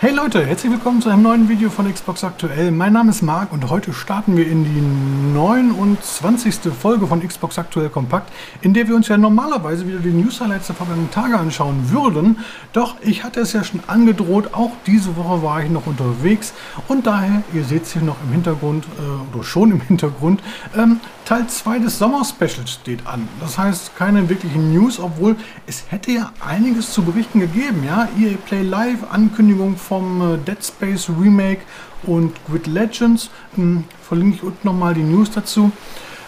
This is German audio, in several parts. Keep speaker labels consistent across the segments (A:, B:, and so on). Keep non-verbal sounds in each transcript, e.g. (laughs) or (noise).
A: Hey Leute, herzlich willkommen zu einem neuen Video von Xbox Aktuell. Mein Name ist Marc und heute starten wir in die 29. Folge von Xbox Aktuell Kompakt, in der wir uns ja normalerweise wieder die News Highlights der vergangenen Tage anschauen würden. Doch ich hatte es ja schon angedroht, auch diese Woche war ich noch unterwegs und daher, ihr seht es hier noch im Hintergrund, äh, oder schon im Hintergrund, ähm, Teil 2 des Sommer-Specials steht an. Das heißt, keine wirklichen News, obwohl es hätte ja einiges zu berichten gegeben. Ja? EA Play Live, Ankündigung vom äh, Dead Space Remake und Grid Legends. Ähm, verlinke ich unten nochmal die News dazu.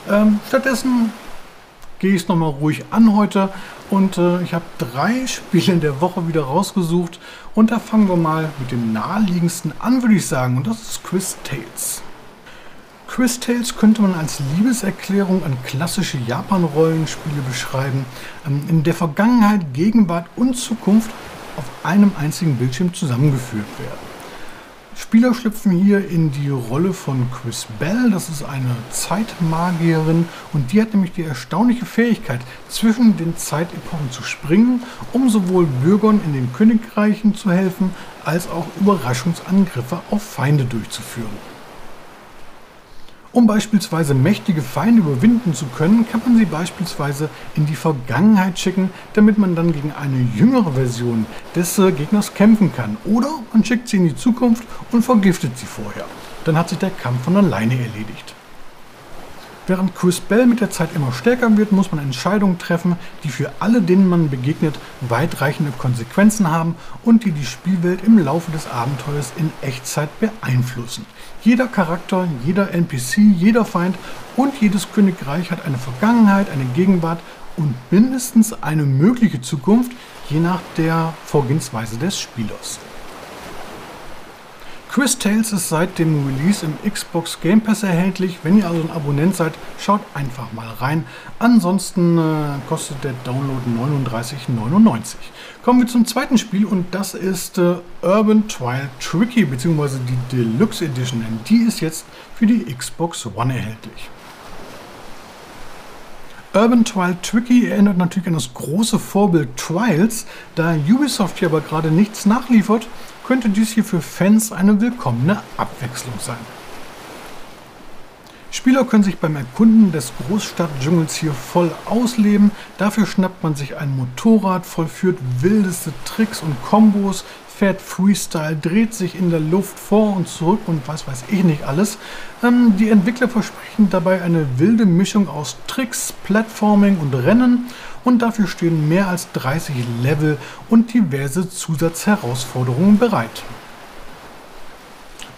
A: Ähm, stattdessen gehe ich es nochmal ruhig an heute und äh, ich habe drei (laughs) Spiele in der Woche wieder rausgesucht und da fangen wir mal mit dem naheliegendsten an, würde ich sagen, und das ist Quiz Tales. Quiz Tales könnte man als Liebeserklärung an klassische Japan-Rollenspiele beschreiben, ähm, in der Vergangenheit, Gegenwart und Zukunft auf einem einzigen Bildschirm zusammengeführt werden. Spieler schlüpfen hier in die Rolle von Chris Bell, das ist eine Zeitmagierin und die hat nämlich die erstaunliche Fähigkeit, zwischen den Zeitepochen zu springen, um sowohl Bürgern in den Königreichen zu helfen, als auch Überraschungsangriffe auf Feinde durchzuführen. Um beispielsweise mächtige Feinde überwinden zu können, kann man sie beispielsweise in die Vergangenheit schicken, damit man dann gegen eine jüngere Version des äh, Gegners kämpfen kann. Oder man schickt sie in die Zukunft und vergiftet sie vorher. Dann hat sich der Kampf von alleine erledigt. Während Chris Bell mit der Zeit immer stärker wird, muss man Entscheidungen treffen, die für alle, denen man begegnet, weitreichende Konsequenzen haben und die die Spielwelt im Laufe des Abenteuers in Echtzeit beeinflussen. Jeder Charakter, jeder NPC, jeder Feind und jedes Königreich hat eine Vergangenheit, eine Gegenwart und mindestens eine mögliche Zukunft, je nach der Vorgehensweise des Spielers. Quiz Tales ist seit dem Release im Xbox Game Pass erhältlich. Wenn ihr also ein Abonnent seid, schaut einfach mal rein. Ansonsten äh, kostet der Download 39,99. Kommen wir zum zweiten Spiel und das ist äh, Urban Trial Tricky bzw. die Deluxe Edition. Denn die ist jetzt für die Xbox One erhältlich. Urban Trial Tricky erinnert natürlich an das große Vorbild Trials, da Ubisoft hier aber gerade nichts nachliefert könnte dies hier für Fans eine willkommene Abwechslung sein. Spieler können sich beim Erkunden des Großstadtdschungels hier voll ausleben. Dafür schnappt man sich ein Motorrad, vollführt wildeste Tricks und Kombos, fährt Freestyle, dreht sich in der Luft vor und zurück und was weiß ich nicht alles. Ähm, die Entwickler versprechen dabei eine wilde Mischung aus Tricks, Platforming und Rennen und dafür stehen mehr als 30 Level und diverse Zusatzherausforderungen bereit.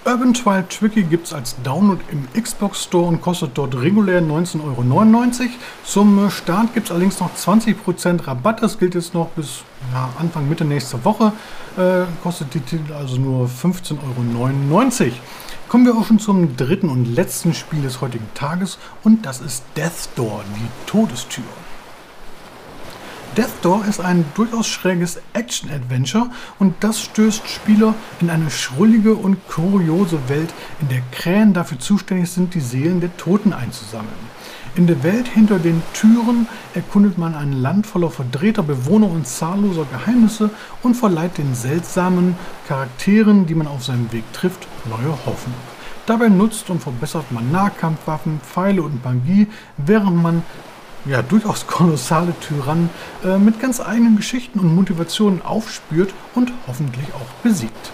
A: Urban Trial Tricky gibt es als Download im Xbox Store und kostet dort regulär 19,99 Euro. Zum Start gibt es allerdings noch 20% Rabatt. Das gilt jetzt noch bis ja, Anfang Mitte nächster Woche. Äh, kostet die Titel also nur 15,99 Euro. Kommen wir auch schon zum dritten und letzten Spiel des heutigen Tages und das ist Death Door, die Todestür. Death Door ist ein durchaus schräges Action-Adventure und das stößt Spieler in eine schrullige und kuriose Welt, in der Krähen dafür zuständig sind, die Seelen der Toten einzusammeln. In der Welt hinter den Türen erkundet man ein Land voller verdrehter Bewohner und zahlloser Geheimnisse und verleiht den seltsamen Charakteren, die man auf seinem Weg trifft, neue Hoffnung. Dabei nutzt und verbessert man Nahkampfwaffen, Pfeile und Magie, während man ja, durchaus kolossale Tyrannen äh, mit ganz eigenen Geschichten und Motivationen aufspürt und hoffentlich auch besiegt.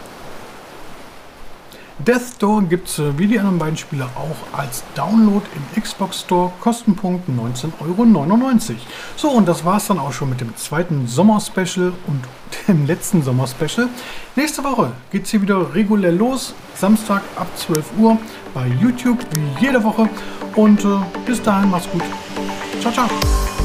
A: Death Door gibt es äh, wie die anderen beiden Spiele auch als Download im Xbox Store, Kostenpunkt 19,99 Euro. So, und das war es dann auch schon mit dem zweiten Sommer-Special und (laughs) dem letzten Sommer-Special. Nächste Woche geht es hier wieder regulär los, Samstag ab 12 Uhr bei YouTube wie jede Woche. Und äh, bis dahin, macht's gut. Ciao, ciao.